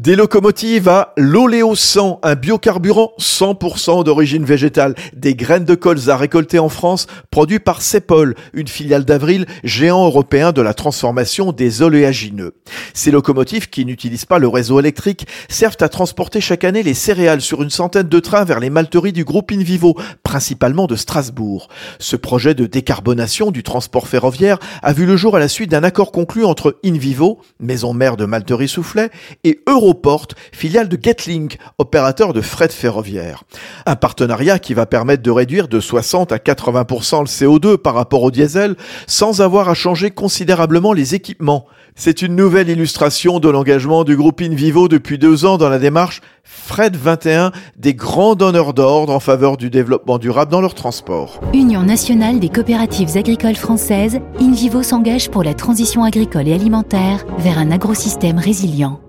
Des locomotives à l'oléo 100, un biocarburant 100% d'origine végétale, des graines de colza récoltées en France, produit par Cepol, une filiale d'Avril, géant européen de la transformation des oléagineux. Ces locomotives, qui n'utilisent pas le réseau électrique, servent à transporter chaque année les céréales sur une centaine de trains vers les malteries du groupe Invivo, principalement de Strasbourg. Ce projet de décarbonation du transport ferroviaire a vu le jour à la suite d'un accord conclu entre Invivo, maison mère de Malterie Soufflet, et Euro Porte, filiale de Getlink, opérateur de fret ferroviaire. Un partenariat qui va permettre de réduire de 60 à 80% le CO2 par rapport au diesel sans avoir à changer considérablement les équipements. C'est une nouvelle illustration de l'engagement du groupe InVivo depuis deux ans dans la démarche Fred 21 des grands donneurs d'ordre en faveur du développement durable dans leur transport. Union nationale des coopératives agricoles françaises, InVivo s'engage pour la transition agricole et alimentaire vers un agrosystème résilient.